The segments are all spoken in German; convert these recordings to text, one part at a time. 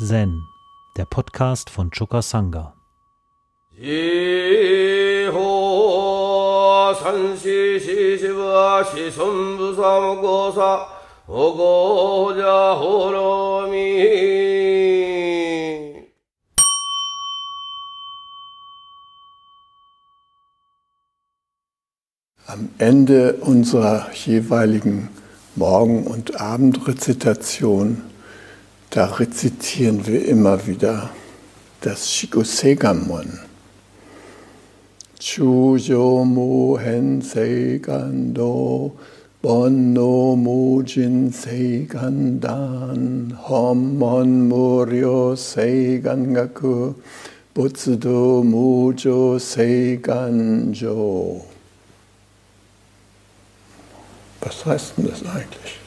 Zen, der Podcast von Choka Sangha. Am Ende unserer jeweiligen Morgen- und Abendrezitation da rezitieren wir immer wieder das Shikosegamon. Chujo mu hen seigando, bonno mujin seigandan, homon muryo seigangaku, butsudo mujo seiganjo. Was heißt denn das eigentlich?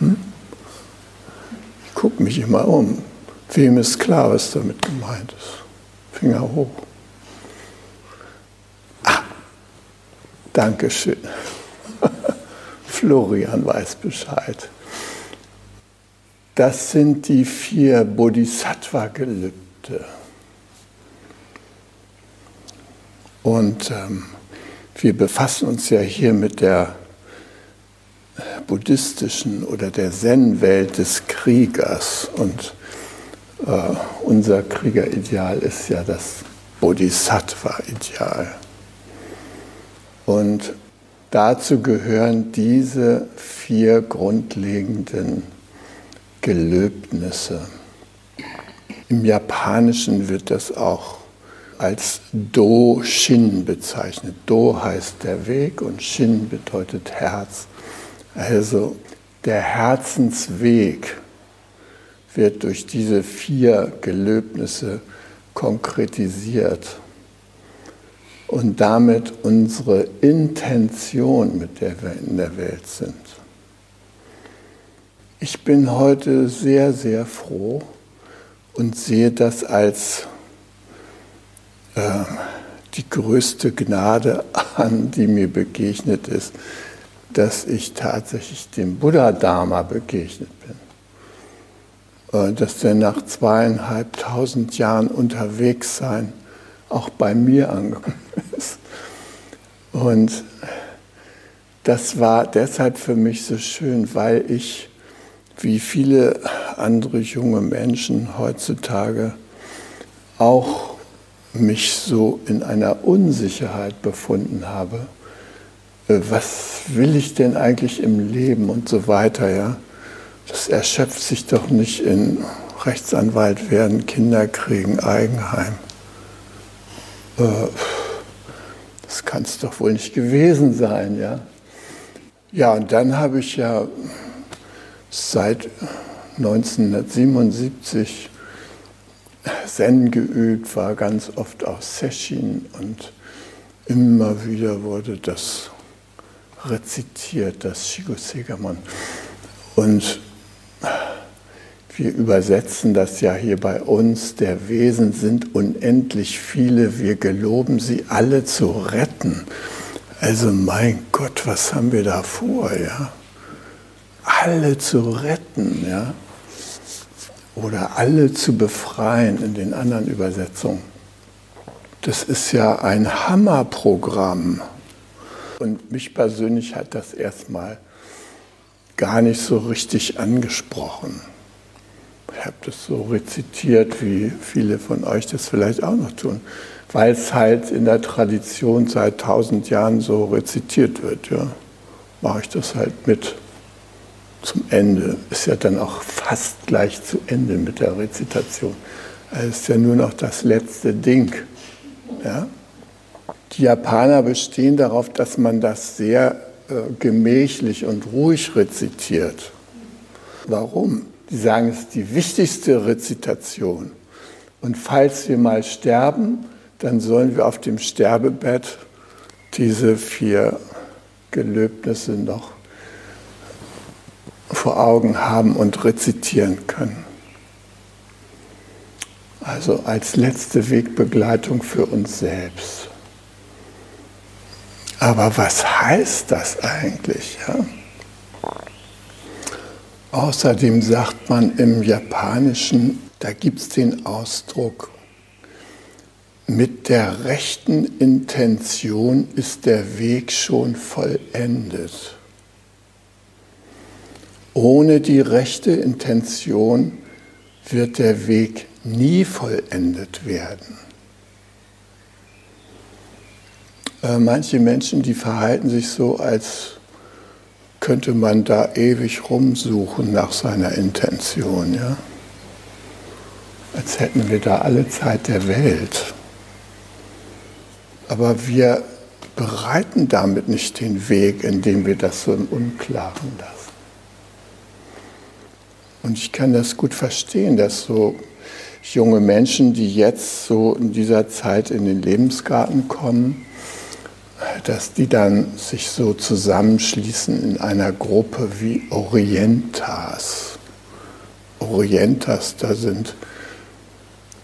Hm? Gucke mich immer um. Wem ist klar, was damit gemeint ist? Finger hoch. Ah, Dankeschön. Florian weiß Bescheid. Das sind die vier Bodhisattva-Gelübde. Und ähm, wir befassen uns ja hier mit der buddhistischen oder der Zen-Welt des Kriegers. Und äh, unser Kriegerideal ist ja das Bodhisattva-Ideal. Und dazu gehören diese vier grundlegenden Gelöbnisse. Im Japanischen wird das auch als Do-Shin bezeichnet. Do heißt der Weg und Shin bedeutet Herz. Also der Herzensweg wird durch diese vier Gelöbnisse konkretisiert und damit unsere Intention, mit der wir in der Welt sind. Ich bin heute sehr, sehr froh und sehe das als äh, die größte Gnade an, die mir begegnet ist, dass ich tatsächlich dem Buddha-Dharma begegnet bin. Äh, dass der nach zweieinhalbtausend Jahren unterwegs sein auch bei mir angekommen ist. Und das war deshalb für mich so schön, weil ich, wie viele andere junge Menschen heutzutage, auch mich so in einer Unsicherheit befunden habe was will ich denn eigentlich im Leben und so weiter, ja. Das erschöpft sich doch nicht in Rechtsanwalt werden, Kinder kriegen, Eigenheim. Äh, das kann es doch wohl nicht gewesen sein, ja. Ja, und dann habe ich ja seit 1977 Zen geübt, war ganz oft auf Session und immer wieder wurde das rezitiert, das Shigosegamon. Und wir übersetzen das ja hier bei uns, der Wesen sind unendlich viele, wir geloben sie alle zu retten. Also mein Gott, was haben wir da vor, ja? Alle zu retten, ja? Oder alle zu befreien in den anderen Übersetzungen. Das ist ja ein Hammerprogramm. Und mich persönlich hat das erstmal gar nicht so richtig angesprochen. Ich habe das so rezitiert, wie viele von euch das vielleicht auch noch tun, weil es halt in der Tradition seit tausend Jahren so rezitiert wird. Ja. Mache ich das halt mit zum Ende. Ist ja dann auch fast gleich zu Ende mit der Rezitation. Es ist ja nur noch das letzte Ding. Ja. Die Japaner bestehen darauf, dass man das sehr äh, gemächlich und ruhig rezitiert. Warum? Die sagen, es ist die wichtigste Rezitation. Und falls wir mal sterben, dann sollen wir auf dem Sterbebett diese vier Gelöbnisse noch vor Augen haben und rezitieren können. Also als letzte Wegbegleitung für uns selbst. Aber was heißt das eigentlich? Ja? Außerdem sagt man im Japanischen, da gibt es den Ausdruck, mit der rechten Intention ist der Weg schon vollendet. Ohne die rechte Intention wird der Weg nie vollendet werden. Äh, manche Menschen, die verhalten sich so, als könnte man da ewig rumsuchen nach seiner Intention. Ja? Als hätten wir da alle Zeit der Welt. Aber wir bereiten damit nicht den Weg, indem wir das so im Unklaren lassen. Und ich kann das gut verstehen, dass so junge Menschen, die jetzt so in dieser Zeit in den Lebensgarten kommen, dass die dann sich so zusammenschließen in einer Gruppe wie Orientas. Orientas, da sind,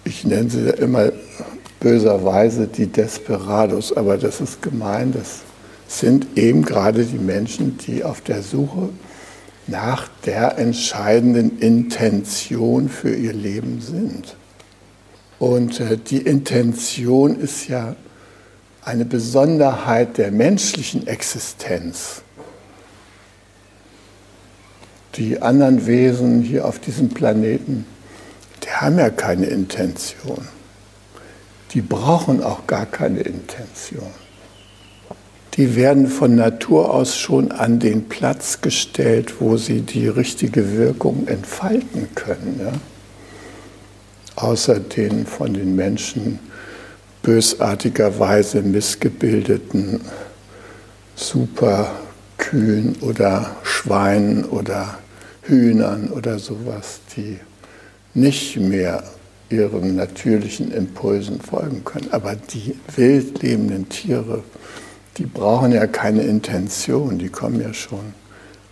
ich nenne sie immer böserweise die Desperados, aber das ist gemein, das sind eben gerade die Menschen, die auf der Suche nach der entscheidenden Intention für ihr Leben sind. Und äh, die Intention ist ja eine Besonderheit der menschlichen Existenz. Die anderen Wesen hier auf diesem Planeten, die haben ja keine Intention. Die brauchen auch gar keine Intention. Die werden von Natur aus schon an den Platz gestellt, wo sie die richtige Wirkung entfalten können. Ja? Außer den von den Menschen bösartigerweise missgebildeten Superkühen oder Schweinen oder Hühnern oder sowas, die nicht mehr ihren natürlichen Impulsen folgen können. Aber die wild lebenden Tiere, die brauchen ja keine Intention, die kommen ja schon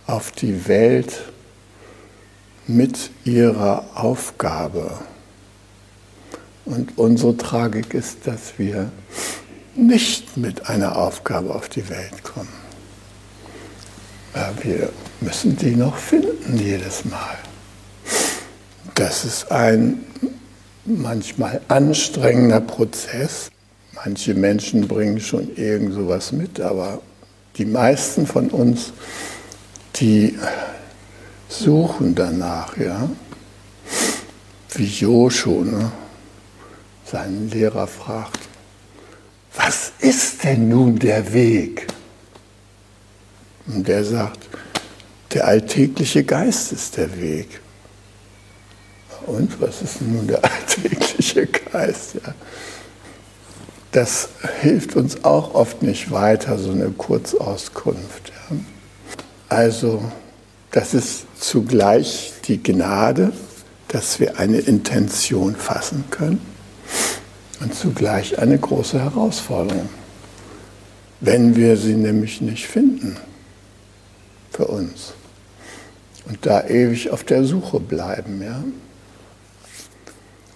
auf die Welt mit ihrer Aufgabe. Und unsere Tragik ist, dass wir nicht mit einer Aufgabe auf die Welt kommen. Wir müssen die noch finden jedes Mal. Das ist ein manchmal anstrengender Prozess. Manche Menschen bringen schon irgend sowas mit, aber die meisten von uns, die suchen danach, ja. Wie Joshu, ne? Seinen Lehrer fragt, was ist denn nun der Weg? Und der sagt, der alltägliche Geist ist der Weg. Und was ist nun der alltägliche Geist? Ja? Das hilft uns auch oft nicht weiter, so eine Kurzauskunft. Ja? Also, das ist zugleich die Gnade, dass wir eine Intention fassen können und zugleich eine große Herausforderung, wenn wir sie nämlich nicht finden für uns und da ewig auf der Suche bleiben. Ja?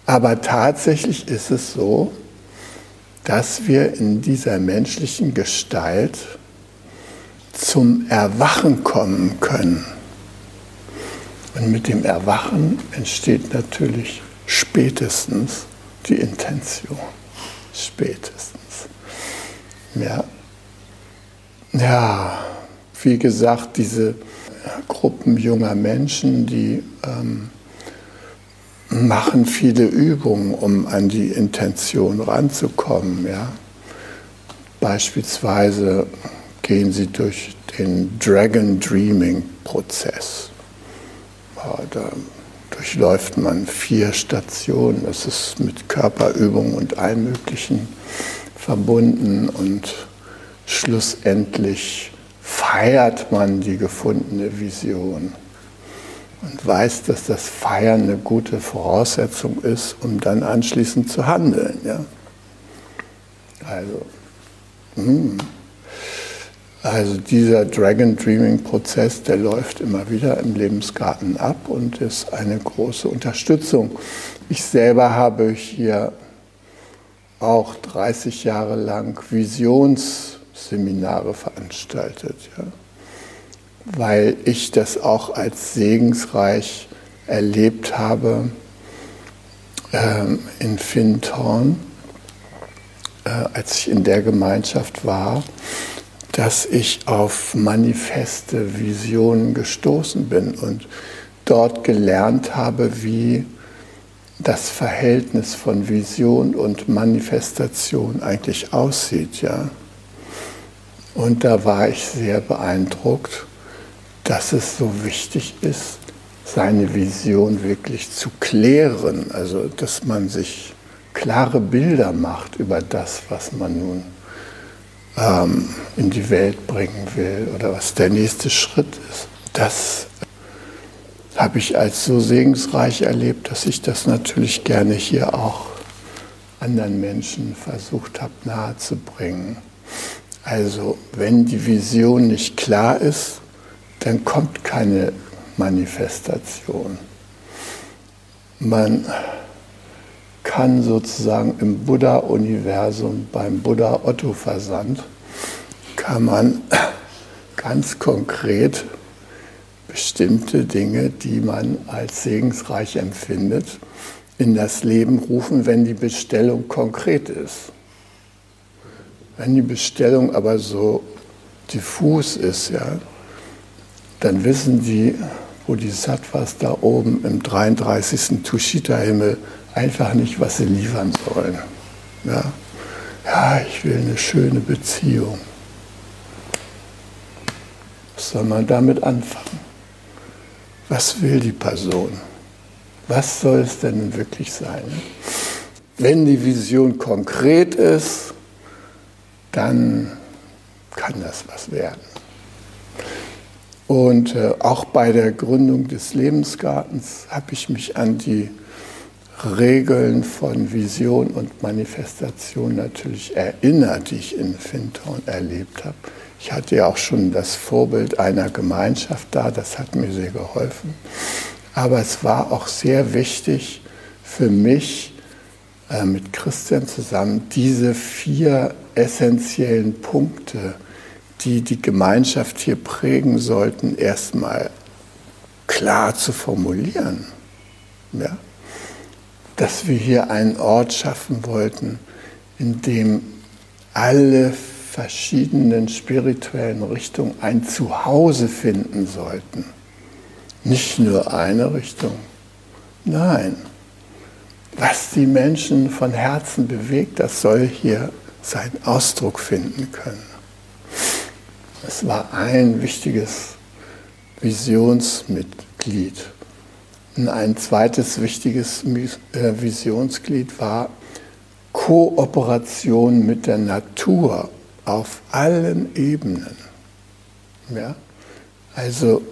Aber tatsächlich ist es so, dass wir in dieser menschlichen Gestalt zum Erwachen kommen können. Und mit dem Erwachen entsteht natürlich spätestens die Intention. Spätestens. Ja. ja, wie gesagt, diese Gruppen junger Menschen, die ähm, machen viele Übungen, um an die Intention ranzukommen. Ja. Beispielsweise gehen sie durch den Dragon Dreaming Prozess. Ja, da durchläuft man vier Stationen. Das ist mit Körperübungen und allem Möglichen verbunden und schlussendlich feiert man die gefundene Vision und weiß, dass das Feiern eine gute Voraussetzung ist, um dann anschließend zu handeln. Ja? Also, mh. Also dieser Dragon Dreaming Prozess, der läuft immer wieder im Lebensgarten ab und ist eine große Unterstützung. Ich selber habe hier auch 30 Jahre lang Visionsseminare veranstaltet, ja, weil ich das auch als segensreich erlebt habe ähm, in Fintorn, äh, als ich in der Gemeinschaft war, dass ich auf manifeste Visionen gestoßen bin und dort gelernt habe, wie das Verhältnis von Vision und Manifestation eigentlich aussieht, ja. Und da war ich sehr beeindruckt, dass es so wichtig ist, seine Vision wirklich zu klären, also dass man sich klare Bilder macht über das, was man nun ähm, in die Welt bringen will oder was der nächste Schritt ist. Das habe ich als so segensreich erlebt, dass ich das natürlich gerne hier auch anderen Menschen versucht habe nahezubringen. Also wenn die Vision nicht klar ist, dann kommt keine Manifestation. Man kann sozusagen im Buddha-Universum, beim Buddha-Otto-Versand, kann man ganz konkret bestimmte Dinge, die man als segensreich empfindet, in das Leben rufen, wenn die Bestellung konkret ist. Wenn die Bestellung aber so diffus ist, ja, dann wissen die Bodhisattvas da oben im 33. Tushita-Himmel einfach nicht, was sie liefern sollen. Ja? ja, ich will eine schöne Beziehung. Was soll man damit anfangen? Was will die Person? Was soll es denn wirklich sein? Wenn die Vision konkret ist, dann kann das was werden. Und äh, auch bei der Gründung des Lebensgartens habe ich mich an die Regeln von Vision und Manifestation natürlich erinnert, die ich in Fintown erlebt habe. Ich hatte ja auch schon das Vorbild einer Gemeinschaft da, das hat mir sehr geholfen. Aber es war auch sehr wichtig für mich, äh, mit Christian zusammen, diese vier essentiellen Punkte, die die Gemeinschaft hier prägen sollten, erstmal klar zu formulieren. Ja? Dass wir hier einen Ort schaffen wollten, in dem alle verschiedenen spirituellen Richtungen ein Zuhause finden sollten. Nicht nur eine Richtung. Nein. Was die Menschen von Herzen bewegt, das soll hier seinen Ausdruck finden können. Es war ein wichtiges Visionsmitglied. Ein zweites wichtiges äh, Visionsglied war Kooperation mit der Natur auf allen Ebenen. Ja? Also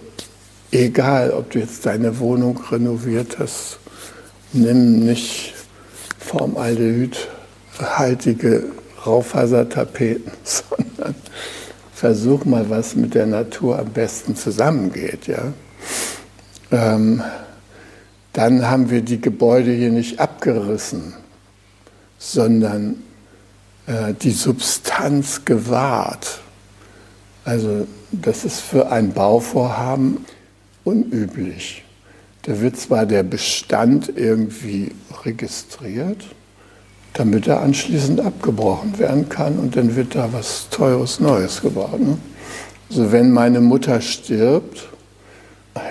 egal, ob du jetzt deine Wohnung renoviert hast, nimm nicht formaldehydhaltige Raufasertapeten, sondern versuch mal, was mit der Natur am besten zusammengeht. Ja? Ähm, dann haben wir die Gebäude hier nicht abgerissen, sondern äh, die Substanz gewahrt. Also das ist für ein Bauvorhaben unüblich. Da wird zwar der Bestand irgendwie registriert, damit er anschließend abgebrochen werden kann und dann wird da was Teures Neues gebaut. Ne? Also wenn meine Mutter stirbt,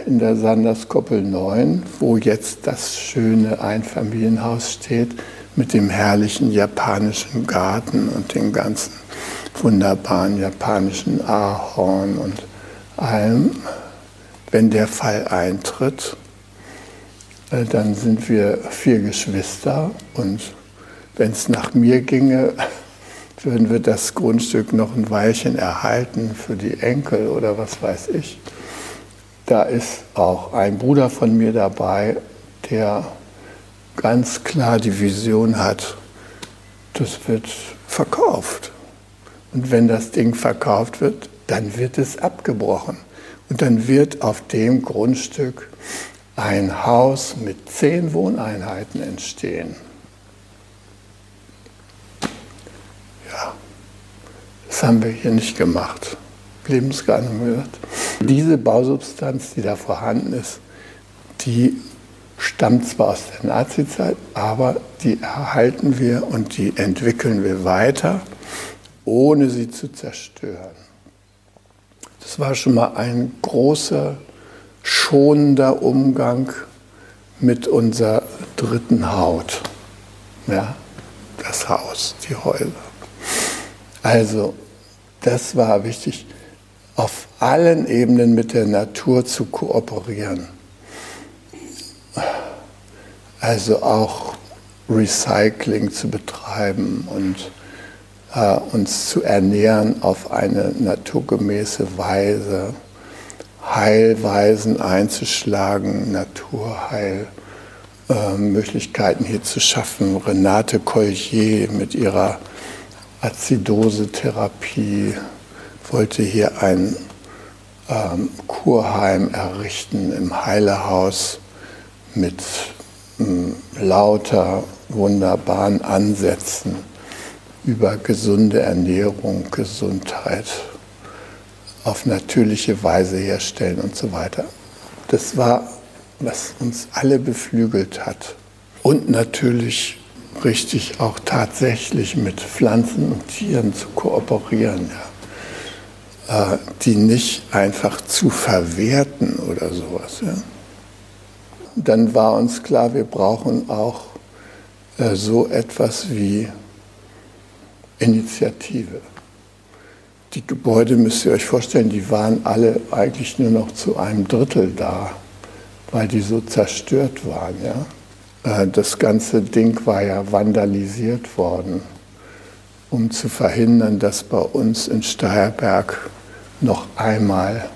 in der Sanderskoppel 9, wo jetzt das schöne Einfamilienhaus steht, mit dem herrlichen japanischen Garten und den ganzen wunderbaren japanischen Ahorn und allem. Wenn der Fall eintritt, äh, dann sind wir vier Geschwister und wenn es nach mir ginge, würden wir das Grundstück noch ein Weilchen erhalten für die Enkel oder was weiß ich. Da ist auch ein Bruder von mir dabei, der ganz klar die Vision hat, das wird verkauft. Und wenn das Ding verkauft wird, dann wird es abgebrochen. Und dann wird auf dem Grundstück ein Haus mit zehn Wohneinheiten entstehen. Das haben wir hier nicht gemacht. Lebensgarten gesagt. Diese Bausubstanz, die da vorhanden ist, die stammt zwar aus der Nazizeit, aber die erhalten wir und die entwickeln wir weiter, ohne sie zu zerstören. Das war schon mal ein großer, schonender Umgang mit unserer dritten Haut. Ja, das Haus, die Häuser. Also, das war wichtig, auf allen Ebenen mit der Natur zu kooperieren. Also auch Recycling zu betreiben und äh, uns zu ernähren auf eine naturgemäße Weise, Heilweisen einzuschlagen, Naturheilmöglichkeiten äh, hier zu schaffen. Renate Collier mit ihrer Azidose-Therapie wollte hier ein ähm, Kurheim errichten im Heilehaus mit ähm, lauter wunderbaren Ansätzen über gesunde Ernährung, Gesundheit auf natürliche Weise herstellen und so weiter. Das war, was uns alle beflügelt hat. Und natürlich richtig auch tatsächlich mit Pflanzen und Tieren zu kooperieren, ja. Äh, die nicht einfach zu verwerten oder sowas. Ja. Dann war uns klar, wir brauchen auch äh, so etwas wie Initiative. Die Gebäude müsst ihr euch vorstellen, die waren alle eigentlich nur noch zu einem Drittel da, weil die so zerstört waren. Ja? Äh, das ganze Ding war ja vandalisiert worden, um zu verhindern, dass bei uns in Steierberg noch einmal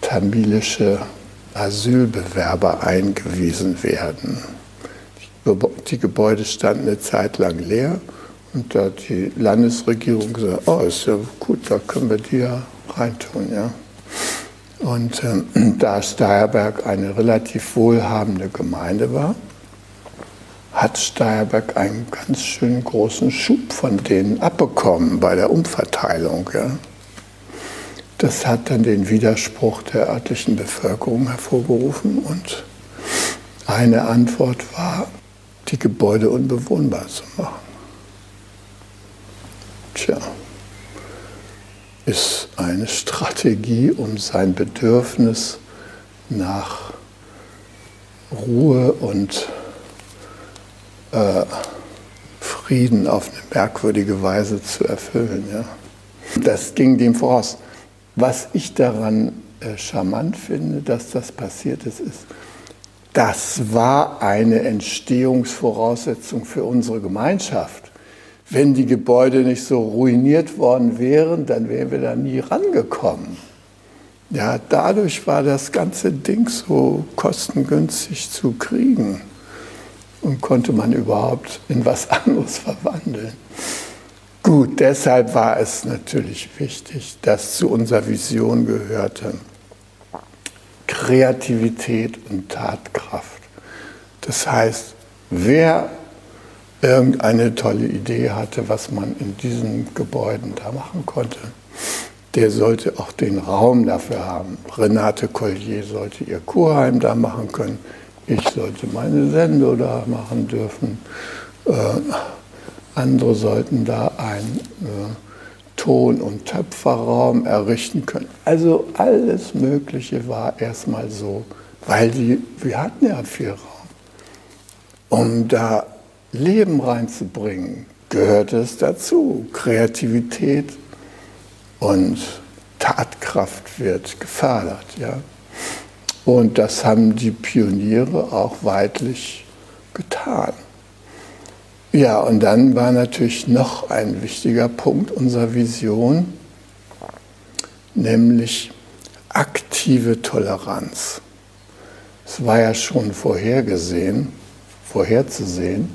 tamilische Asylbewerber eingewiesen werden. Die Gebäude standen eine Zeit lang leer und da hat die Landesregierung gesagt, oh, ist ja gut, da können wir die ja reintun. Ja. Und ähm, da Steierberg eine relativ wohlhabende Gemeinde war, hat Steierberg einen ganz schön großen Schub von denen abbekommen bei der Umverteilung. Ja. Das hat dann den Widerspruch der örtlichen Bevölkerung hervorgerufen und eine Antwort war, die Gebäude unbewohnbar zu machen. Tja, ist eine Strategie, um sein Bedürfnis nach Ruhe und äh, Frieden auf eine merkwürdige Weise zu erfüllen. Ja. Das ging dem voraus. Was ich daran äh, charmant finde, dass das passiert ist, ist, das war eine Entstehungsvoraussetzung für unsere Gemeinschaft. Wenn die Gebäude nicht so ruiniert worden wären, dann wären wir da nie rangekommen. Ja, dadurch war das ganze Ding so kostengünstig zu kriegen und konnte man überhaupt in was anderes verwandeln. Gut, deshalb war es natürlich wichtig, dass zu unserer Vision gehörte Kreativität und Tatkraft. Das heißt, wer irgendeine tolle Idee hatte, was man in diesen Gebäuden da machen konnte, der sollte auch den Raum dafür haben. Renate Collier sollte ihr Kurheim da machen können. Ich sollte meine Sendung da machen dürfen. Äh, andere sollten da einen äh, Ton- und Töpferraum errichten können. Also alles Mögliche war erstmal so, weil die, wir hatten ja viel Raum. Um da Leben reinzubringen, gehört es dazu. Kreativität und Tatkraft wird gefördert. Ja? Und das haben die Pioniere auch weitlich getan. Ja, und dann war natürlich noch ein wichtiger Punkt unserer Vision, nämlich aktive Toleranz. Es war ja schon vorhergesehen, vorherzusehen,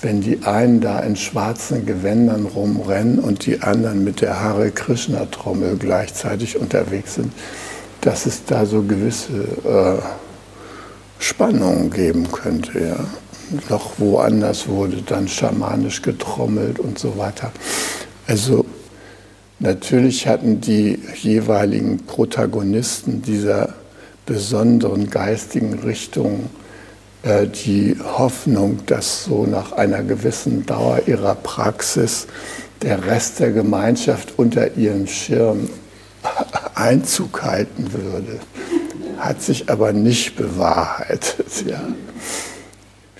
wenn die einen da in schwarzen Gewändern rumrennen und die anderen mit der Hare Krishna Trommel gleichzeitig unterwegs sind, dass es da so gewisse äh, Spannungen geben könnte. Ja noch woanders wurde dann schamanisch getrommelt und so weiter. Also Natürlich hatten die jeweiligen Protagonisten dieser besonderen geistigen Richtung äh, die Hoffnung, dass so nach einer gewissen Dauer ihrer Praxis der Rest der Gemeinschaft unter ihren Schirm Einzug halten würde. Hat sich aber nicht bewahrheitet. Ja.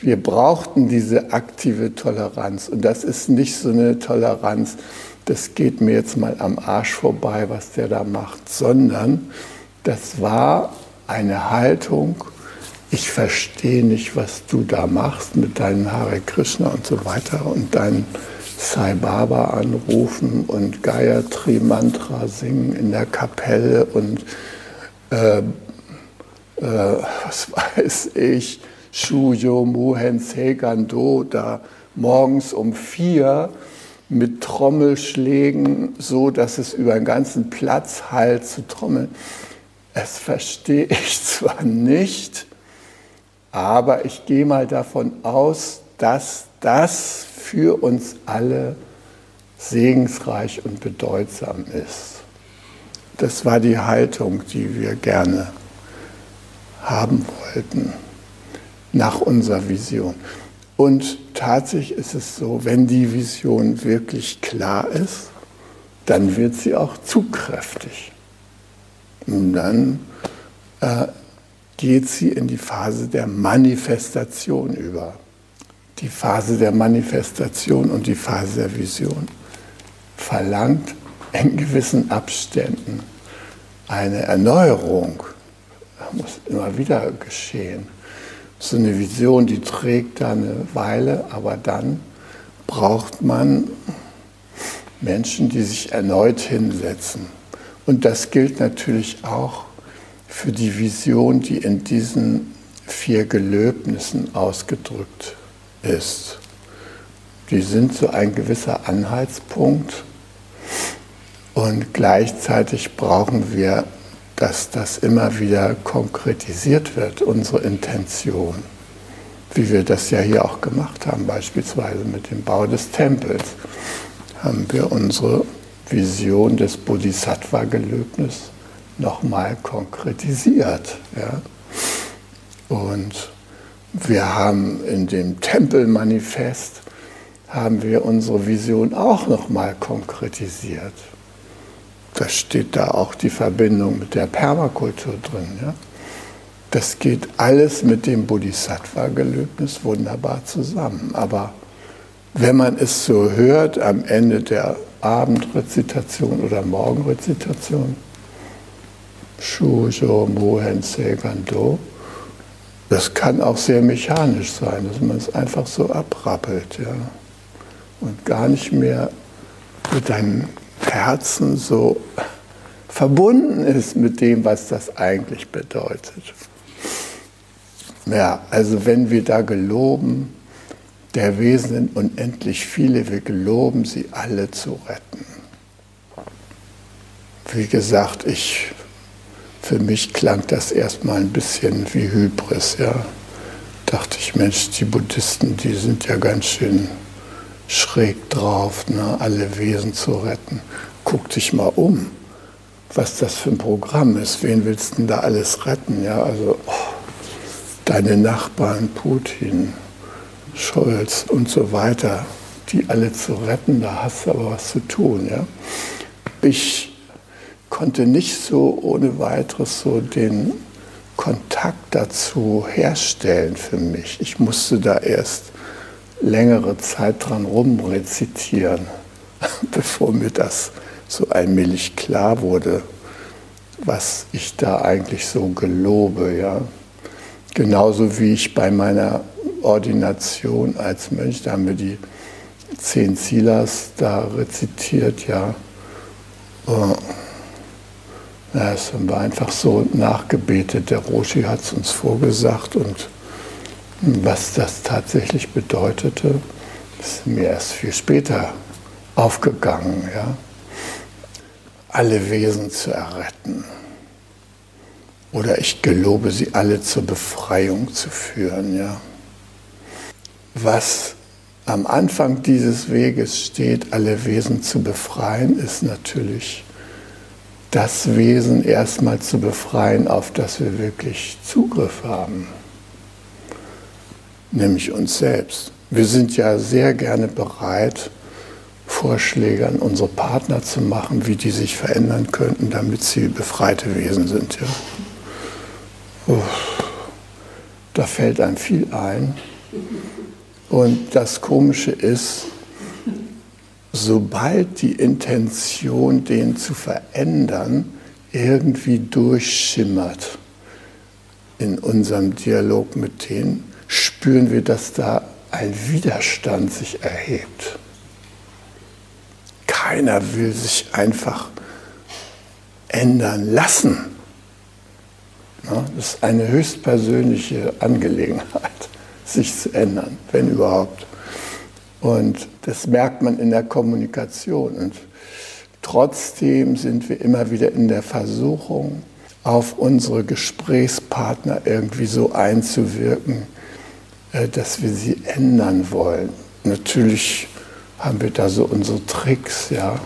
Wir brauchten diese aktive Toleranz. Und das ist nicht so eine Toleranz, das geht mir jetzt mal am Arsch vorbei, was der da macht, sondern das war eine Haltung, ich verstehe nicht, was du da machst mit deinem Hare Krishna und so weiter und deinen Sai Baba anrufen und Gayatri Mantra singen in der Kapelle und äh, äh, was weiß ich, Shuyo Muhen Segando da morgens um vier mit Trommelschlägen, so dass es über den ganzen Platz halt zu trommeln. Das verstehe ich zwar nicht, aber ich gehe mal davon aus, dass das für uns alle segensreich und bedeutsam ist. Das war die Haltung, die wir gerne haben wollten nach unserer Vision. Und tatsächlich ist es so, wenn die Vision wirklich klar ist, dann wird sie auch zugkräftig. Und dann äh, geht sie in die Phase der Manifestation über. Die Phase der Manifestation und die Phase der Vision verlangt in gewissen Abständen eine Erneuerung. Das muss immer wieder geschehen so eine Vision, die trägt da eine Weile, aber dann braucht man Menschen, die sich erneut hinsetzen. Und das gilt natürlich auch für die Vision, die in diesen vier Gelöbnissen ausgedrückt ist. Die sind so ein gewisser Anhaltspunkt und gleichzeitig brauchen wir dass das immer wieder konkretisiert wird, unsere Intention, wie wir das ja hier auch gemacht haben, beispielsweise mit dem Bau des Tempels, haben wir unsere Vision des Bodhisattva-Gelöbnis nochmal konkretisiert. Ja? Und wir haben in dem Tempelmanifest haben wir unsere Vision auch nochmal konkretisiert. Da steht da auch die Verbindung mit der Permakultur drin. Ja? Das geht alles mit dem Bodhisattva-Gelöbnis wunderbar zusammen. Aber wenn man es so hört am Ende der Abendrezitation oder Morgenrezitation, Shujo Mohen Segando, das kann auch sehr mechanisch sein, dass man es einfach so abrappelt ja? und gar nicht mehr mit einem Herzen so verbunden ist mit dem, was das eigentlich bedeutet. Ja, also wenn wir da geloben, der Wesen sind unendlich viele, wir geloben sie alle zu retten. Wie gesagt, ich, für mich klang das erstmal ein bisschen wie Hybris, ja. Dachte ich, Mensch, die Buddhisten, die sind ja ganz schön schräg drauf, ne, alle Wesen zu retten. Guck dich mal um, was das für ein Programm ist. Wen willst du denn da alles retten? Ja, also oh, deine Nachbarn, Putin, Scholz und so weiter, die alle zu retten, da hast du aber was zu tun. Ja. Ich konnte nicht so ohne weiteres so den Kontakt dazu herstellen für mich. Ich musste da erst längere Zeit dran rumrezitieren, bevor mir das so allmählich klar wurde, was ich da eigentlich so gelobe. Ja. Genauso wie ich bei meiner Ordination als Mönch, da haben wir die zehn Silas da rezitiert, ja. Ja, es war einfach so nachgebetet. Der Roshi hat es uns vorgesagt und was das tatsächlich bedeutete, ist mir erst viel später aufgegangen. Ja? Alle Wesen zu erretten. Oder ich gelobe sie alle zur Befreiung zu führen. Ja? Was am Anfang dieses Weges steht, alle Wesen zu befreien, ist natürlich das Wesen erstmal zu befreien, auf das wir wirklich Zugriff haben, nämlich uns selbst. Wir sind ja sehr gerne bereit, Vorschläge an unsere Partner zu machen, wie die sich verändern könnten, damit sie befreite Wesen sind. Ja. Uff, da fällt einem viel ein. Und das Komische ist, sobald die Intention, den zu verändern, irgendwie durchschimmert in unserem Dialog mit denen, spüren wir, dass da ein Widerstand sich erhebt. Keiner will sich einfach ändern lassen. Das ist eine höchstpersönliche Angelegenheit, sich zu ändern, wenn überhaupt. Und das merkt man in der Kommunikation. Und trotzdem sind wir immer wieder in der Versuchung, auf unsere Gesprächspartner irgendwie so einzuwirken, dass wir sie ändern wollen. Natürlich haben wir da so unsere Tricks, ja.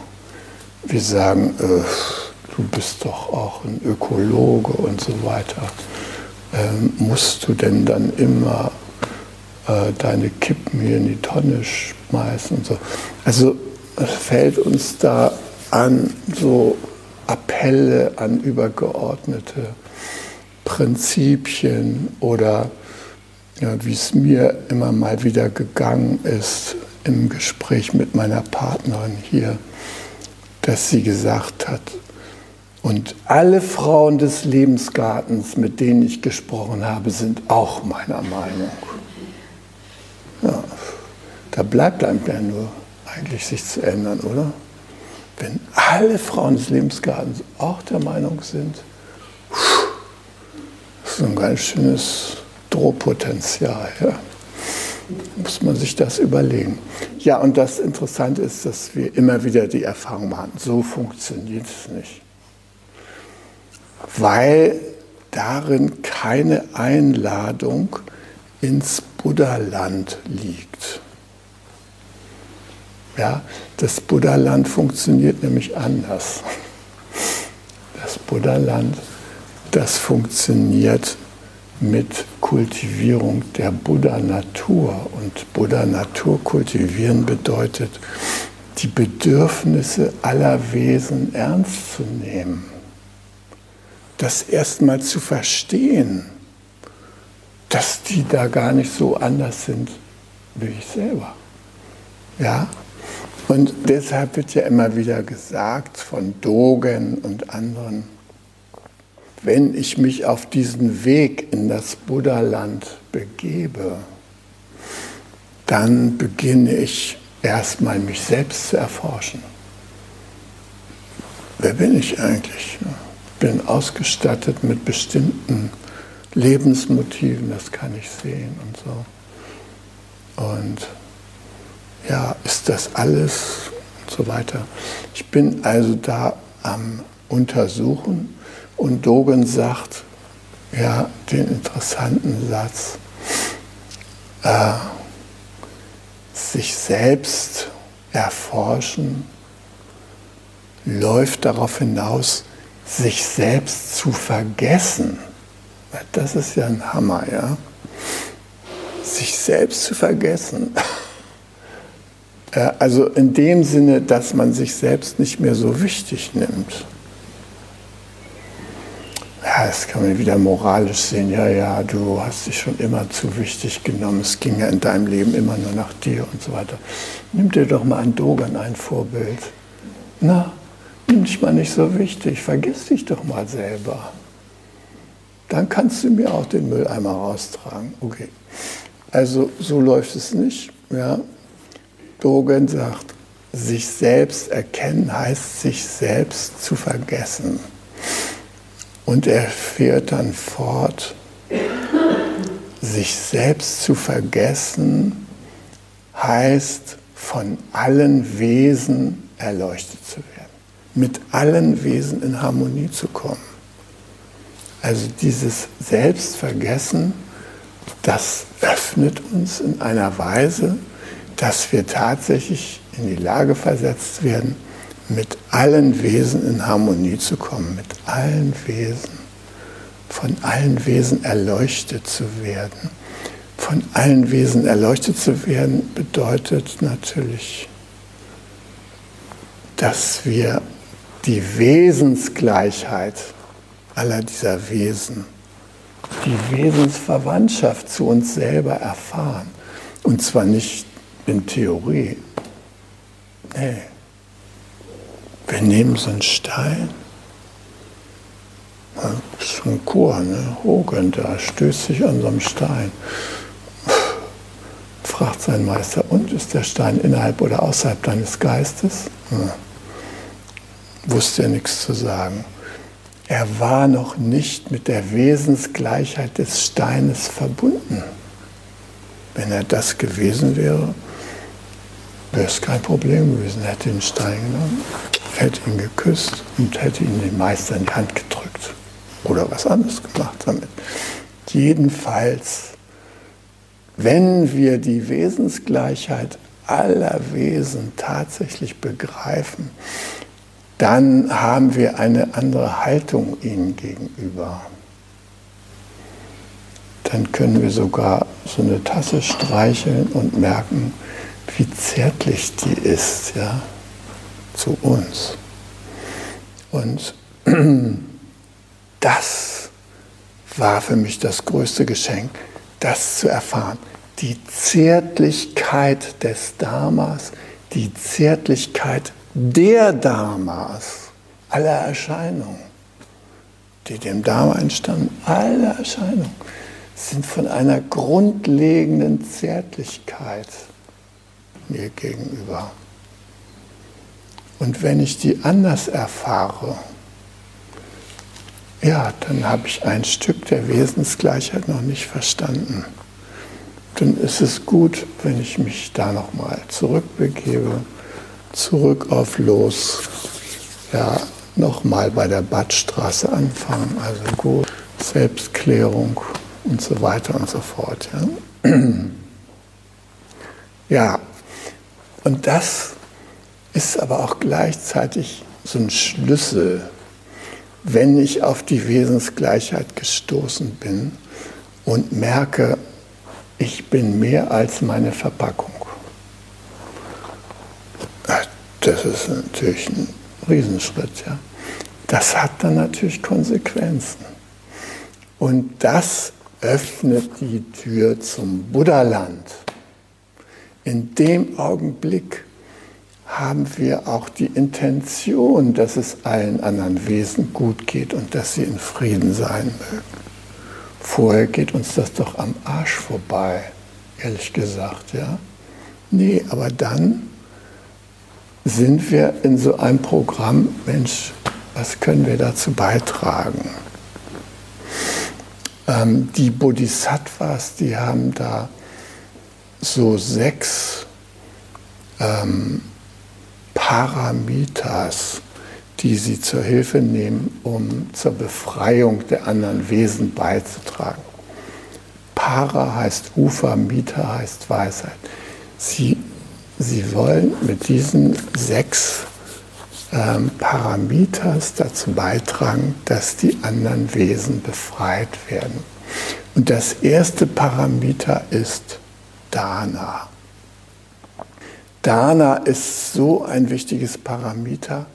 Wir sagen, äh, du bist doch auch ein Ökologe und so weiter. Ähm, musst du denn dann immer äh, deine Kippen hier in die Tonne schmeißen und so? Also fällt uns da an, so Appelle an übergeordnete Prinzipien oder ja, wie es mir immer mal wieder gegangen ist im Gespräch mit meiner Partnerin hier, dass sie gesagt hat, und alle Frauen des Lebensgartens, mit denen ich gesprochen habe, sind auch meiner Meinung. Ja, da bleibt einem ja nur eigentlich sich zu ändern, oder? Wenn alle Frauen des Lebensgartens auch der Meinung sind, das ist ein ganz schönes Drohpotenzial. Ja? Muss man sich das überlegen. Ja, und das Interessante ist, dass wir immer wieder die Erfahrung machen, so funktioniert es nicht weil darin keine Einladung ins Buddha-Land liegt. Ja, das Buddha-Land funktioniert nämlich anders. Das Buddha-Land, das funktioniert mit Kultivierung der Buddha-Natur. Und Buddha-Natur kultivieren bedeutet, die Bedürfnisse aller Wesen ernst zu nehmen das erstmal zu verstehen, dass die da gar nicht so anders sind wie ich selber. Ja? Und deshalb wird ja immer wieder gesagt von Dogen und anderen, wenn ich mich auf diesen Weg in das Buddha-Land begebe, dann beginne ich erstmal mich selbst zu erforschen. Wer bin ich eigentlich? bin ausgestattet mit bestimmten Lebensmotiven, das kann ich sehen und so. Und ja, ist das alles und so weiter. Ich bin also da am Untersuchen und Dogen sagt ja den interessanten Satz, äh, sich selbst erforschen läuft darauf hinaus, sich selbst zu vergessen, das ist ja ein Hammer, ja. Sich selbst zu vergessen. Also in dem Sinne, dass man sich selbst nicht mehr so wichtig nimmt. Ja, das kann man wieder moralisch sehen. Ja, ja, du hast dich schon immer zu wichtig genommen. Es ging ja in deinem Leben immer nur nach dir und so weiter. Nimm dir doch mal ein Dogan ein Vorbild. Na, nimm dich mal nicht so wichtig, vergiss dich doch mal selber. Dann kannst du mir auch den Mülleimer raustragen. Okay. Also so läuft es nicht. Ja. Dogen sagt, sich selbst erkennen heißt, sich selbst zu vergessen. Und er fährt dann fort, sich selbst zu vergessen heißt, von allen Wesen erleuchtet zu werden mit allen Wesen in Harmonie zu kommen. Also dieses Selbstvergessen, das öffnet uns in einer Weise, dass wir tatsächlich in die Lage versetzt werden, mit allen Wesen in Harmonie zu kommen, mit allen Wesen, von allen Wesen erleuchtet zu werden. Von allen Wesen erleuchtet zu werden bedeutet natürlich, dass wir die Wesensgleichheit aller dieser Wesen, die Wesensverwandtschaft zu uns selber erfahren. Und zwar nicht in Theorie. Nee. Wir nehmen so einen Stein, das ist ein Chor, ne? Hogan, da stößt sich an so einem Stein. Fragt sein Meister, und ist der Stein innerhalb oder außerhalb deines Geistes? Ja. Wusste er nichts zu sagen. Er war noch nicht mit der Wesensgleichheit des Steines verbunden. Wenn er das gewesen wäre, wäre es kein Problem gewesen. Er hätte den Stein genommen, hätte ihn geküsst und hätte ihn dem Meister in die Hand gedrückt. Oder was anderes gemacht damit. Jedenfalls, wenn wir die Wesensgleichheit aller Wesen tatsächlich begreifen, dann haben wir eine andere Haltung ihnen gegenüber. Dann können wir sogar so eine Tasse streicheln und merken, wie zärtlich die ist, ja, zu uns. Und das war für mich das größte Geschenk, das zu erfahren. Die Zärtlichkeit des Dharmas, die Zärtlichkeit der Dharmas, aller Erscheinungen, die dem Dharma entstammen, alle Erscheinungen, sind von einer grundlegenden Zärtlichkeit mir gegenüber. Und wenn ich die anders erfahre, ja, dann habe ich ein Stück der Wesensgleichheit noch nicht verstanden. Dann ist es gut, wenn ich mich da nochmal zurückbegebe, zurück auf Los, ja, nochmal bei der Badstraße anfangen, also gut, Selbstklärung und so weiter und so fort. Ja, ja. und das ist aber auch gleichzeitig so ein Schlüssel wenn ich auf die Wesensgleichheit gestoßen bin und merke, ich bin mehr als meine Verpackung. Das ist natürlich ein Riesenschritt. Ja. Das hat dann natürlich Konsequenzen. Und das öffnet die Tür zum Buddhaland. In dem Augenblick, haben wir auch die Intention, dass es allen anderen Wesen gut geht und dass sie in Frieden sein mögen. Vorher geht uns das doch am Arsch vorbei, ehrlich gesagt, ja. Nee, aber dann sind wir in so einem Programm, Mensch, was können wir dazu beitragen? Ähm, die Bodhisattvas, die haben da so sechs ähm, Paramitas, die sie zur Hilfe nehmen, um zur Befreiung der anderen Wesen beizutragen. Para heißt Ufer, Mita heißt Weisheit. Sie, sie wollen mit diesen sechs ähm, Paramitas dazu beitragen, dass die anderen Wesen befreit werden. Und das erste Paramita ist Dana. Dana ist so ein wichtiges Parameter,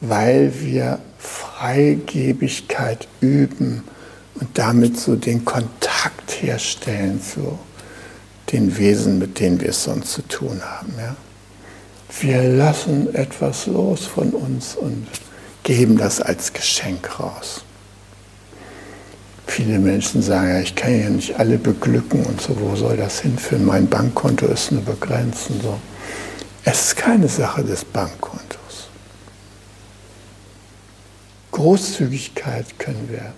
weil wir Freigebigkeit üben und damit so den Kontakt herstellen zu den Wesen, mit denen wir es sonst zu tun haben. Ja? Wir lassen etwas los von uns und geben das als Geschenk raus. Viele Menschen sagen, ja, ich kann ja nicht alle beglücken und so, wo soll das hinführen? Mein Bankkonto ist nur begrenzt und so. Es ist keine Sache des Bankkontos. Großzügigkeit können wir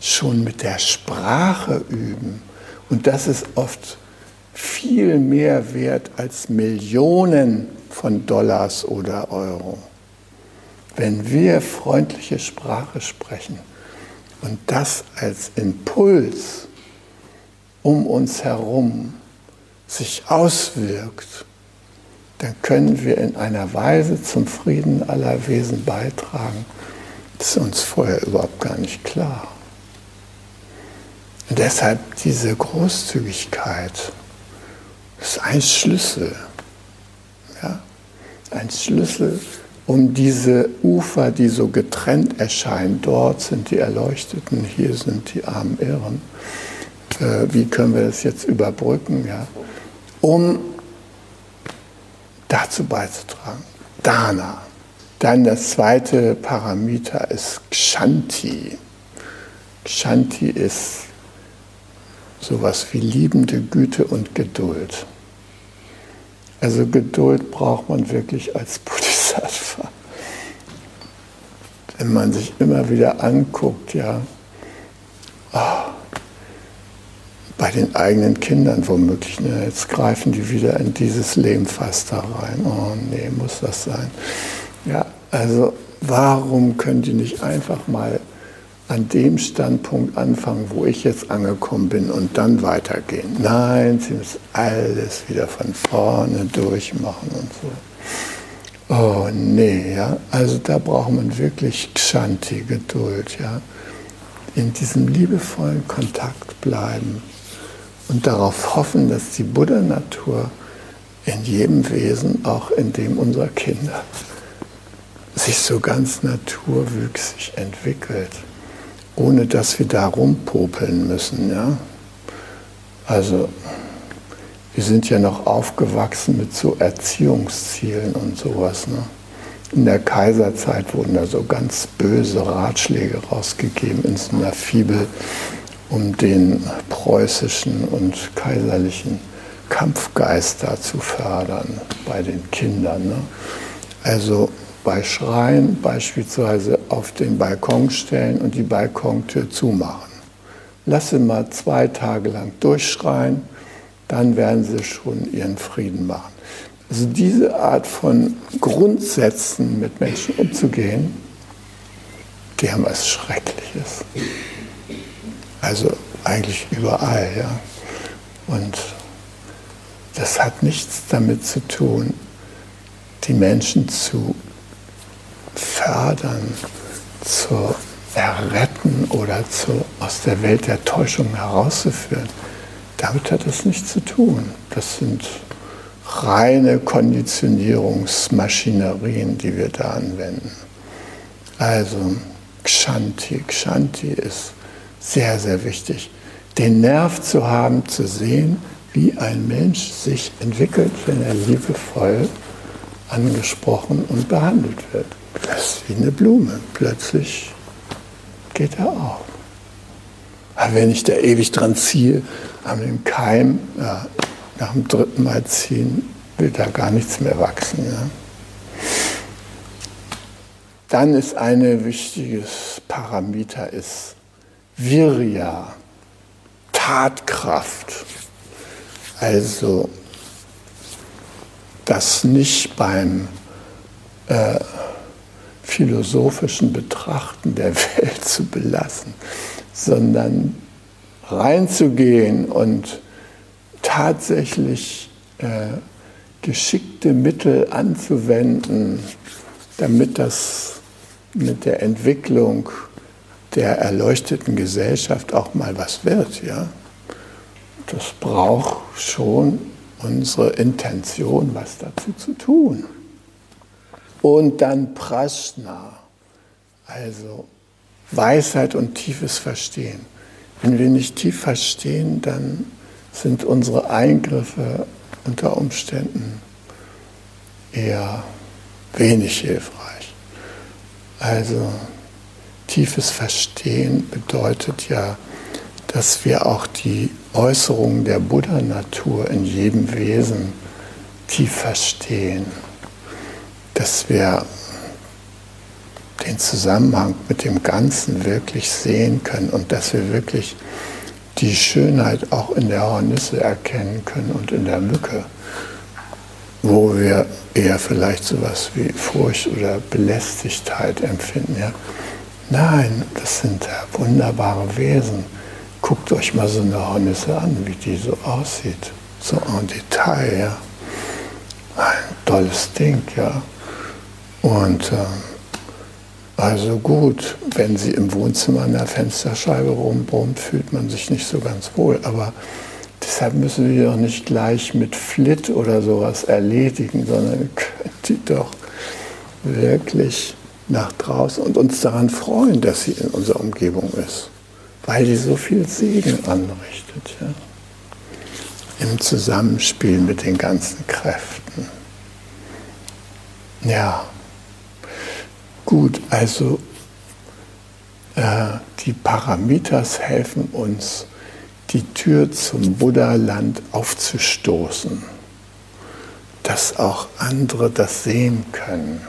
schon mit der Sprache üben. Und das ist oft viel mehr wert als Millionen von Dollars oder Euro. Wenn wir freundliche Sprache sprechen und das als Impuls um uns herum sich auswirkt, dann können wir in einer Weise zum Frieden aller Wesen beitragen. Das ist uns vorher überhaupt gar nicht klar. Und deshalb diese Großzügigkeit ist ein Schlüssel. Ja? Ein Schlüssel, um diese Ufer, die so getrennt erscheinen, dort sind die Erleuchteten, hier sind die armen Irren. Äh, wie können wir das jetzt überbrücken? Ja? Um dazu beizutragen. Dana. Dann das zweite Parameter ist Kshanti. Kshanti ist sowas wie liebende Güte und Geduld. Also Geduld braucht man wirklich als Bodhisattva. Wenn man sich immer wieder anguckt, ja, oh, bei den eigenen Kindern womöglich. Ne? Jetzt greifen die wieder in dieses Lehmfass da rein. Oh nee, muss das sein. Ja, also warum können die nicht einfach mal an dem Standpunkt anfangen, wo ich jetzt angekommen bin und dann weitergehen? Nein, sie müssen alles wieder von vorne durchmachen und so. Oh nee, ja, also da braucht man wirklich Kshanti, Geduld, ja. In diesem liebevollen Kontakt bleiben und darauf hoffen, dass die Buddha-Natur in jedem Wesen, auch in dem unserer Kinder, sich so ganz naturwüchsig entwickelt, ohne dass wir da rumpopeln müssen. Ja? Also wir sind ja noch aufgewachsen mit so Erziehungszielen und sowas. Ne? In der Kaiserzeit wurden da so ganz böse Ratschläge rausgegeben in so einer Fibel um den preußischen und kaiserlichen Kampfgeist da zu fördern bei den Kindern. Ne? Also bei Schreien beispielsweise auf den Balkon stellen und die Balkontür zumachen. Lass sie mal zwei Tage lang durchschreien, dann werden sie schon ihren Frieden machen. Also diese Art von Grundsätzen mit Menschen umzugehen, die haben was Schreckliches. Also eigentlich überall, ja. Und das hat nichts damit zu tun, die Menschen zu fördern, zu erretten oder zu, aus der Welt der Täuschung herauszuführen. Damit hat das nichts zu tun. Das sind reine Konditionierungsmaschinerien, die wir da anwenden. Also Kshanti. Kshanti ist sehr, sehr wichtig, den Nerv zu haben, zu sehen, wie ein Mensch sich entwickelt, wenn er liebevoll angesprochen und behandelt wird. Das ist wie eine Blume. Plötzlich geht er auf. Aber wenn ich da ewig dran ziehe, an dem Keim, ja, nach dem dritten Mal ziehen, will da gar nichts mehr wachsen. Ja. Dann ist ein wichtiges Parameter ist Virya, Tatkraft. Also das nicht beim äh, philosophischen Betrachten der Welt zu belassen, sondern reinzugehen und tatsächlich äh, geschickte Mittel anzuwenden, damit das mit der Entwicklung der erleuchteten Gesellschaft auch mal was wird. Ja? Das braucht schon unsere Intention, was dazu zu tun. Und dann Prasna, also Weisheit und tiefes Verstehen. Wenn wir nicht tief verstehen, dann sind unsere Eingriffe unter Umständen eher wenig hilfreich. Also tiefes Verstehen bedeutet ja, dass wir auch die Äußerungen der Buddha-Natur in jedem Wesen tief verstehen, dass wir den Zusammenhang mit dem Ganzen wirklich sehen können und dass wir wirklich die Schönheit auch in der Hornisse erkennen können und in der Mücke, wo wir eher vielleicht sowas wie Furcht oder Belästigkeit empfinden. Ja? Nein, das sind wunderbare Wesen. Guckt euch mal so eine Hornisse an, wie die so aussieht. So en Detail. Ja. Ein tolles Ding, ja. Und äh, also gut, wenn sie im Wohnzimmer an der Fensterscheibe rumbrummt, fühlt man sich nicht so ganz wohl. Aber deshalb müssen wir die doch nicht gleich mit Flit oder sowas erledigen, sondern können die doch wirklich nach draußen und uns daran freuen, dass sie in unserer Umgebung ist, weil die so viel Segen anrichtet. Ja? Im Zusammenspiel mit den ganzen Kräften. Ja, gut, also äh, die Paramitas helfen uns, die Tür zum Buddha-Land aufzustoßen, dass auch andere das sehen können.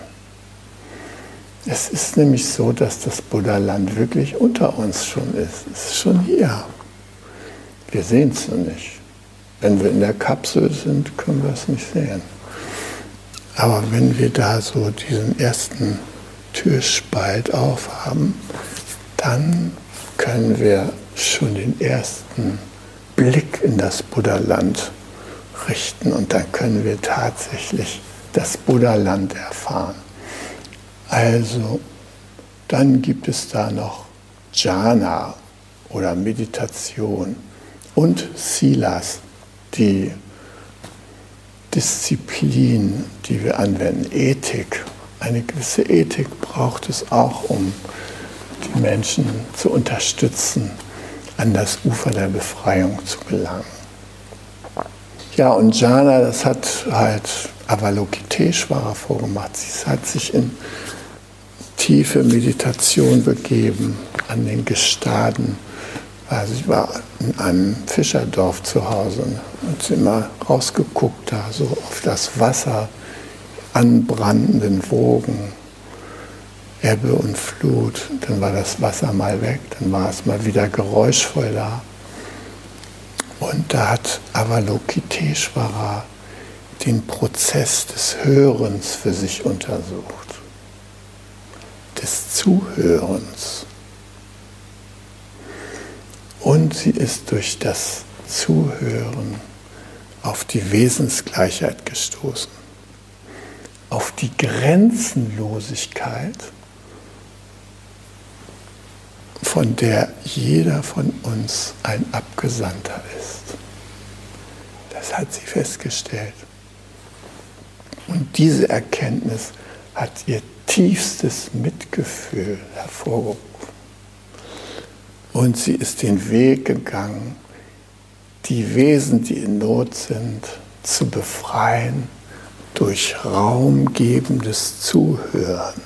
Es ist nämlich so, dass das Buddha-Land wirklich unter uns schon ist. Es ist schon hier. Wir sehen es nur nicht. Wenn wir in der Kapsel sind, können wir es nicht sehen. Aber wenn wir da so diesen ersten Türspalt aufhaben, dann können wir schon den ersten Blick in das Buddha-Land richten und dann können wir tatsächlich das Buddha-Land erfahren. Also, dann gibt es da noch Jhana oder Meditation und Silas, die Disziplin, die wir anwenden, Ethik. Eine gewisse Ethik braucht es auch, um die Menschen zu unterstützen, an das Ufer der Befreiung zu gelangen. Ja, und Jhana, das hat halt Avalokiteshvara vorgemacht. Sie hat sich in tiefe Meditation begeben an den Gestaden. Also ich war in einem Fischerdorf zu Hause und immer rausgeguckt da, so auf das Wasser, anbrandenden Wogen, Ebbe und Flut. Dann war das Wasser mal weg, dann war es mal wieder geräuschvoll da. Und da hat Avalokiteshvara den Prozess des Hörens für sich untersucht des Zuhörens. Und sie ist durch das Zuhören auf die Wesensgleichheit gestoßen, auf die Grenzenlosigkeit, von der jeder von uns ein Abgesandter ist. Das hat sie festgestellt. Und diese Erkenntnis hat ihr tiefstes Mitgefühl hervorgerufen. Und sie ist den Weg gegangen, die Wesen, die in Not sind, zu befreien durch raumgebendes Zuhören.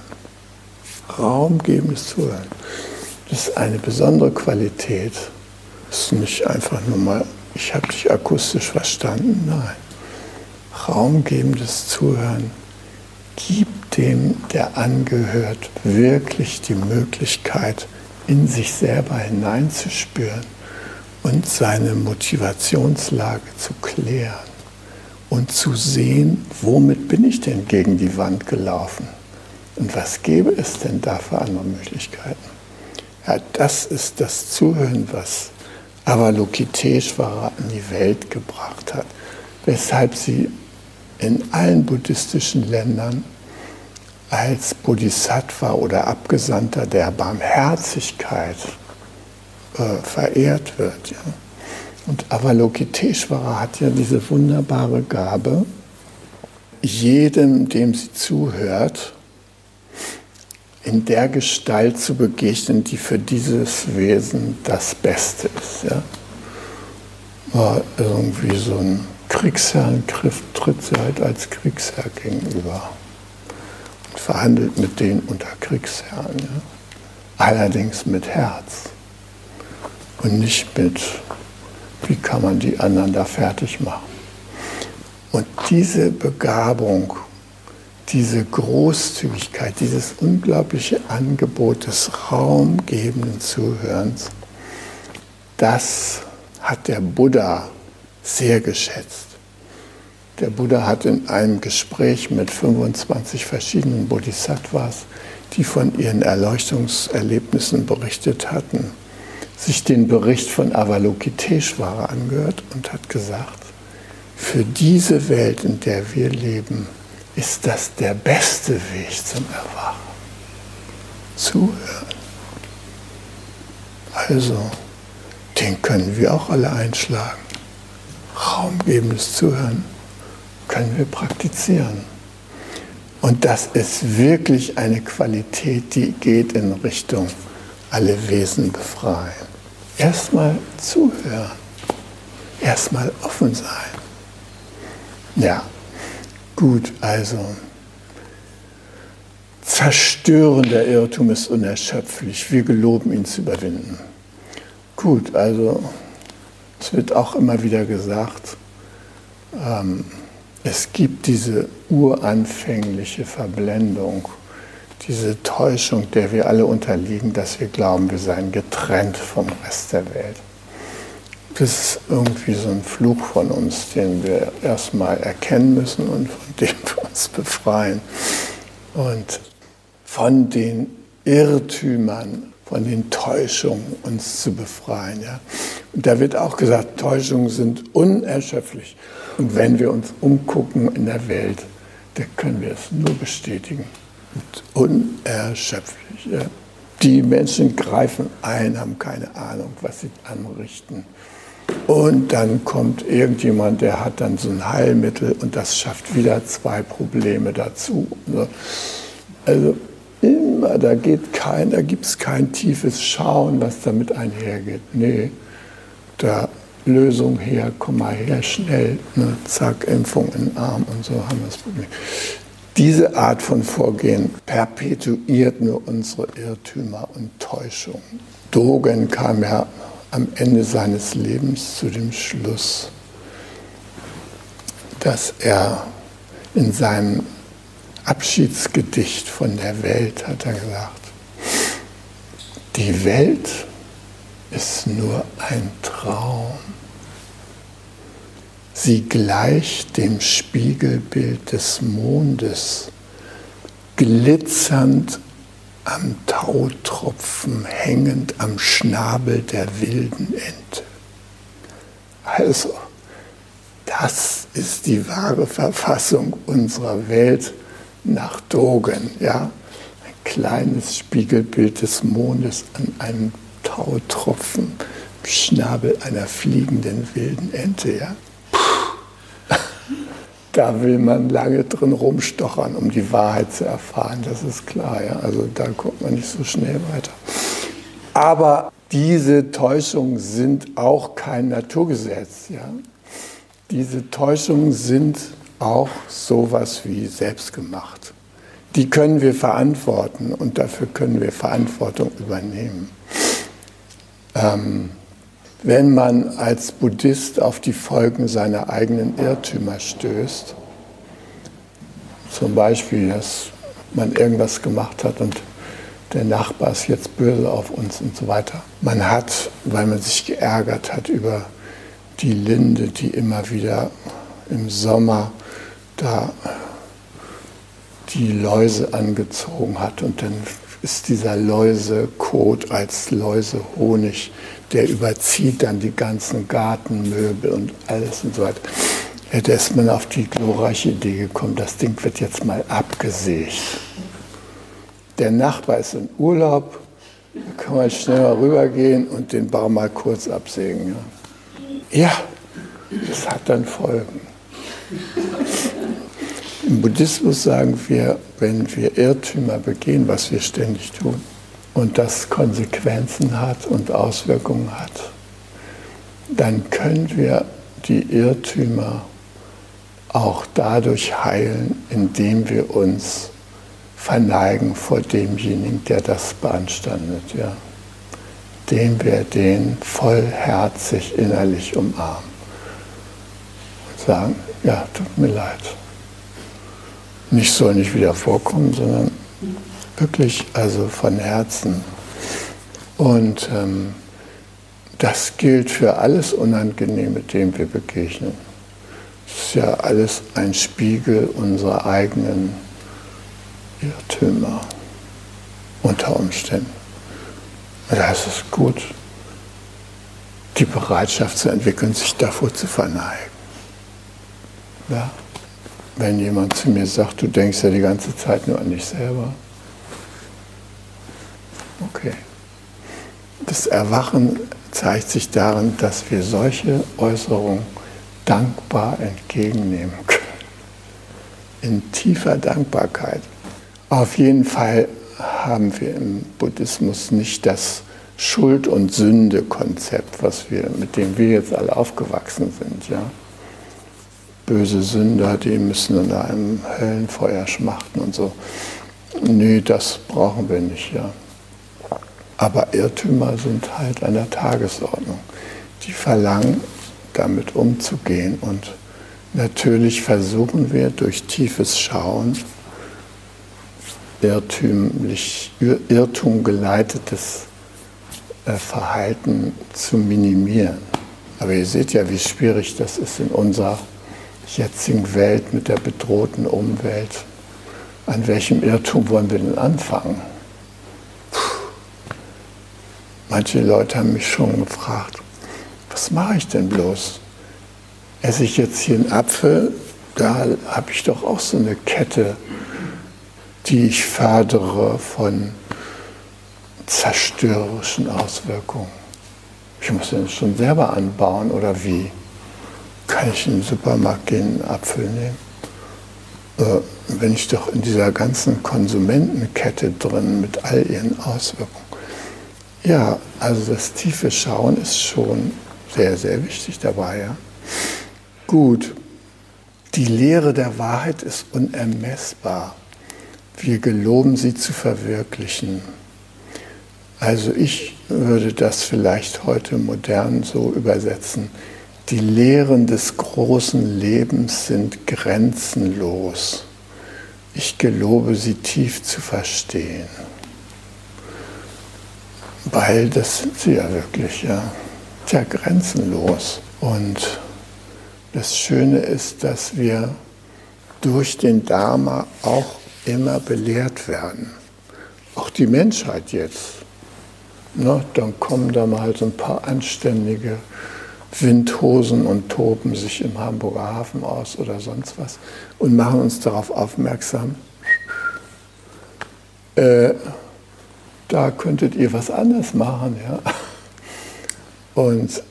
Raumgebendes Zuhören. Das ist eine besondere Qualität. Das ist nicht einfach nur mal, ich habe dich akustisch verstanden. Nein. Raumgebendes Zuhören gibt dem, der angehört, wirklich die Möglichkeit, in sich selber hineinzuspüren und seine Motivationslage zu klären und zu sehen, womit bin ich denn gegen die Wand gelaufen und was gäbe es denn da für andere Möglichkeiten. Ja, das ist das Zuhören, was Avalokiteshvara in die Welt gebracht hat, weshalb sie in allen buddhistischen Ländern als Bodhisattva oder Abgesandter der Barmherzigkeit äh, verehrt wird. Ja. Und Avalokiteshvara hat ja diese wunderbare Gabe, jedem, dem sie zuhört, in der Gestalt zu begegnen, die für dieses Wesen das Beste ist. Ja. War irgendwie so ein Kriegsherrn tritt sie halt als Kriegsherr gegenüber verhandelt mit denen unter Kriegsherren. Ja? Allerdings mit Herz und nicht mit, wie kann man die anderen da fertig machen. Und diese Begabung, diese Großzügigkeit, dieses unglaubliche Angebot des raumgebenden Zuhörens, das hat der Buddha sehr geschätzt. Der Buddha hat in einem Gespräch mit 25 verschiedenen Bodhisattvas, die von ihren Erleuchtungserlebnissen berichtet hatten, sich den Bericht von Avalokiteshvara angehört und hat gesagt, für diese Welt, in der wir leben, ist das der beste Weg zum Erwachen. Zuhören. Also, den können wir auch alle einschlagen. Raumgebendes Zuhören können wir praktizieren. Und das ist wirklich eine Qualität, die geht in Richtung alle Wesen befreien. Erstmal zuhören, erstmal offen sein. Ja, gut, also zerstörender Irrtum ist unerschöpflich. Wir geloben ihn zu überwinden. Gut, also es wird auch immer wieder gesagt, ähm, es gibt diese uranfängliche Verblendung, diese Täuschung, der wir alle unterliegen, dass wir glauben, wir seien getrennt vom Rest der Welt. Das ist irgendwie so ein Fluch von uns, den wir erstmal erkennen müssen und von dem wir uns befreien. Und von den Irrtümern, von den Täuschungen uns zu befreien. Ja? Da wird auch gesagt, Täuschungen sind unerschöpflich. Und wenn wir uns umgucken in der Welt, dann können wir es nur bestätigen. Unerschöpflich. Ja? Die Menschen greifen ein, haben keine Ahnung, was sie anrichten. Und dann kommt irgendjemand, der hat dann so ein Heilmittel und das schafft wieder zwei Probleme dazu. Also immer, da geht kein, da gibt es kein tiefes Schauen, was damit einhergeht. Nee, da Lösung her, komm mal her, schnell, ne, zack, Impfung in den Arm und so haben wir das Problem. Diese Art von Vorgehen perpetuiert nur unsere Irrtümer und Täuschungen. Dogen kam ja am Ende seines Lebens zu dem Schluss, dass er in seinem Abschiedsgedicht von der Welt hat er gesagt, die Welt ist nur ein Traum. Sie gleicht dem Spiegelbild des Mondes, glitzernd am Tautropfen hängend am Schnabel der wilden Ente. Also, das ist die wahre Verfassung unserer Welt nach Dogen. Ja? Ein kleines Spiegelbild des Mondes an einem Tautropfen im Schnabel einer fliegenden wilden Ente. Ja? da will man lange drin rumstochern, um die Wahrheit zu erfahren, das ist klar. Ja? Also da kommt man nicht so schnell weiter. Aber diese Täuschungen sind auch kein Naturgesetz. Ja? Diese Täuschungen sind auch sowas wie selbstgemacht. Die können wir verantworten und dafür können wir Verantwortung übernehmen. Ähm, wenn man als Buddhist auf die Folgen seiner eigenen Irrtümer stößt, zum Beispiel, dass man irgendwas gemacht hat und der Nachbar ist jetzt böse auf uns und so weiter. Man hat, weil man sich geärgert hat über die Linde, die immer wieder im Sommer da die Läuse angezogen hat und dann ist dieser Läusekot als Läusehonig der überzieht dann die ganzen Gartenmöbel und alles und so weiter. Da ist man auf die glorreiche Idee gekommen, das Ding wird jetzt mal abgesägt. Der Nachbar ist in Urlaub, da kann man schnell mal rübergehen und den Baum mal kurz absägen. Ja, ja das hat dann Folgen. Im Buddhismus sagen wir, wenn wir Irrtümer begehen, was wir ständig tun, und das Konsequenzen hat und Auswirkungen hat, dann können wir die Irrtümer auch dadurch heilen, indem wir uns verneigen vor demjenigen, der das beanstandet. Ja. Dem wir den vollherzig innerlich umarmen und sagen, ja, tut mir leid. Nicht soll nicht wieder vorkommen, sondern Wirklich, also von Herzen. Und ähm, das gilt für alles Unangenehme, dem wir begegnen. Es ist ja alles ein Spiegel unserer eigenen Irrtümer unter Umständen. Und da ist es gut, die Bereitschaft zu entwickeln, sich davor zu verneigen. Ja? Wenn jemand zu mir sagt, du denkst ja die ganze Zeit nur an dich selber. Okay. Das Erwachen zeigt sich darin, dass wir solche Äußerungen dankbar entgegennehmen können. In tiefer Dankbarkeit. Auf jeden Fall haben wir im Buddhismus nicht das Schuld- und Sünde-Konzept, was wir, mit dem wir jetzt alle aufgewachsen sind. Ja? Böse Sünder, die müssen in einem Höllenfeuer schmachten und so. Nee, das brauchen wir nicht. Ja? Aber Irrtümer sind halt an der Tagesordnung. Die verlangen, damit umzugehen. Und natürlich versuchen wir durch tiefes Schauen, irrtümlich, Irrtum geleitetes äh, Verhalten zu minimieren. Aber ihr seht ja, wie schwierig das ist in unserer jetzigen Welt mit der bedrohten Umwelt. An welchem Irrtum wollen wir denn anfangen? Manche Leute haben mich schon gefragt, was mache ich denn bloß? Esse ich jetzt hier einen Apfel, da habe ich doch auch so eine Kette, die ich fördere von zerstörerischen Auswirkungen. Ich muss den schon selber anbauen oder wie? Kann ich in den Supermarkt gehen, einen Apfel nehmen? Äh, wenn ich doch in dieser ganzen Konsumentenkette drin mit all ihren Auswirkungen ja, also das tiefe Schauen ist schon sehr, sehr wichtig dabei. Ja? Gut, die Lehre der Wahrheit ist unermessbar. Wir geloben sie zu verwirklichen. Also ich würde das vielleicht heute modern so übersetzen. Die Lehren des großen Lebens sind grenzenlos. Ich gelobe sie tief zu verstehen. Weil das sind sie ja wirklich, ja. Tja, grenzenlos. Und das Schöne ist, dass wir durch den Dharma auch immer belehrt werden. Auch die Menschheit jetzt. Na, dann kommen da mal so ein paar anständige Windhosen und toben sich im Hamburger Hafen aus oder sonst was und machen uns darauf aufmerksam. Äh, da könntet ihr was anders machen. Ja? Und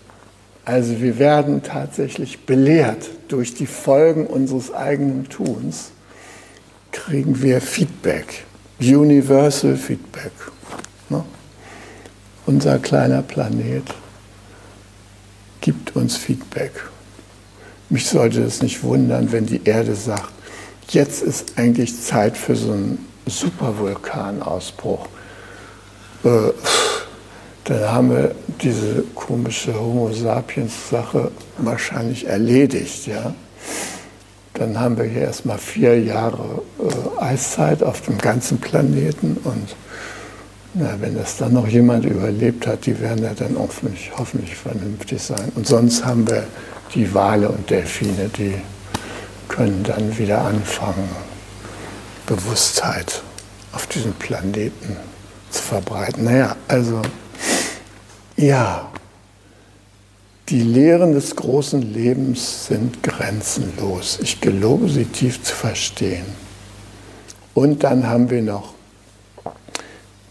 also wir werden tatsächlich belehrt durch die Folgen unseres eigenen Tuns, kriegen wir Feedback, Universal Feedback. Ne? Unser kleiner Planet gibt uns Feedback. Mich sollte es nicht wundern, wenn die Erde sagt, jetzt ist eigentlich Zeit für so einen Supervulkanausbruch äh, dann haben wir diese komische Homo sapiens-Sache wahrscheinlich erledigt. Ja? Dann haben wir hier erstmal vier Jahre äh, Eiszeit auf dem ganzen Planeten und na, wenn das dann noch jemand überlebt hat, die werden ja dann hoffentlich, hoffentlich vernünftig sein. Und sonst haben wir die Wale und Delfine, die können dann wieder anfangen, Bewusstheit auf diesem Planeten zu verbreiten. Naja, also ja, die Lehren des großen Lebens sind grenzenlos. Ich gelobe sie tief zu verstehen. Und dann haben wir noch,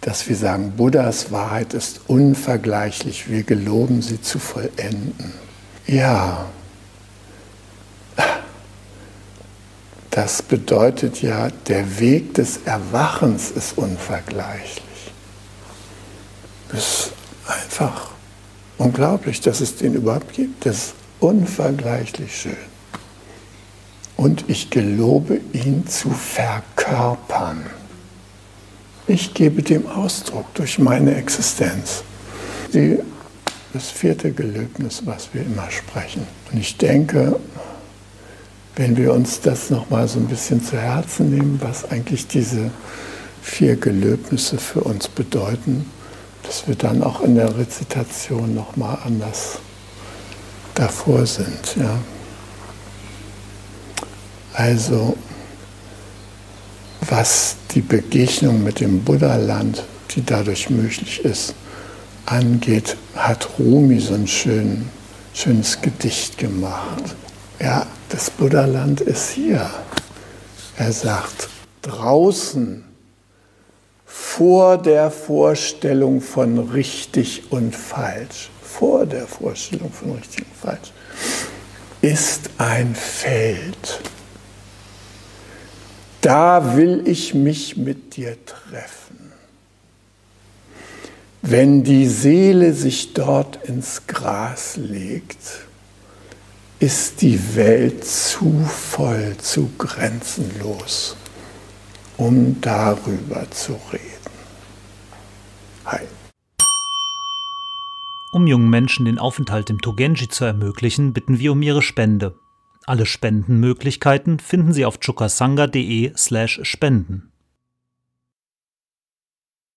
dass wir sagen, Buddhas Wahrheit ist unvergleichlich. Wir geloben sie zu vollenden. Ja, das bedeutet ja, der Weg des Erwachens ist unvergleichlich. Das ist einfach unglaublich, dass es den überhaupt gibt. Das ist unvergleichlich schön. Und ich gelobe ihn zu verkörpern. Ich gebe dem Ausdruck durch meine Existenz. Die, das vierte Gelöbnis, was wir immer sprechen. Und ich denke, wenn wir uns das nochmal so ein bisschen zu Herzen nehmen, was eigentlich diese vier Gelöbnisse für uns bedeuten, dass wir dann auch in der Rezitation nochmal anders davor sind. Ja. Also, was die Begegnung mit dem Buddha-Land, die dadurch möglich ist, angeht, hat Rumi so ein schön, schönes Gedicht gemacht. Ja, das Buddhaland ist hier. Er sagt, draußen vor der Vorstellung von richtig und falsch, vor der Vorstellung von richtig und falsch, ist ein Feld. Da will ich mich mit dir treffen. Wenn die Seele sich dort ins Gras legt, ist die Welt zu voll, zu grenzenlos, um darüber zu reden. Hi. Um jungen Menschen den Aufenthalt im Togenji zu ermöglichen, bitten wir um ihre Spende. Alle Spendenmöglichkeiten finden Sie auf chukasanga.de/spenden.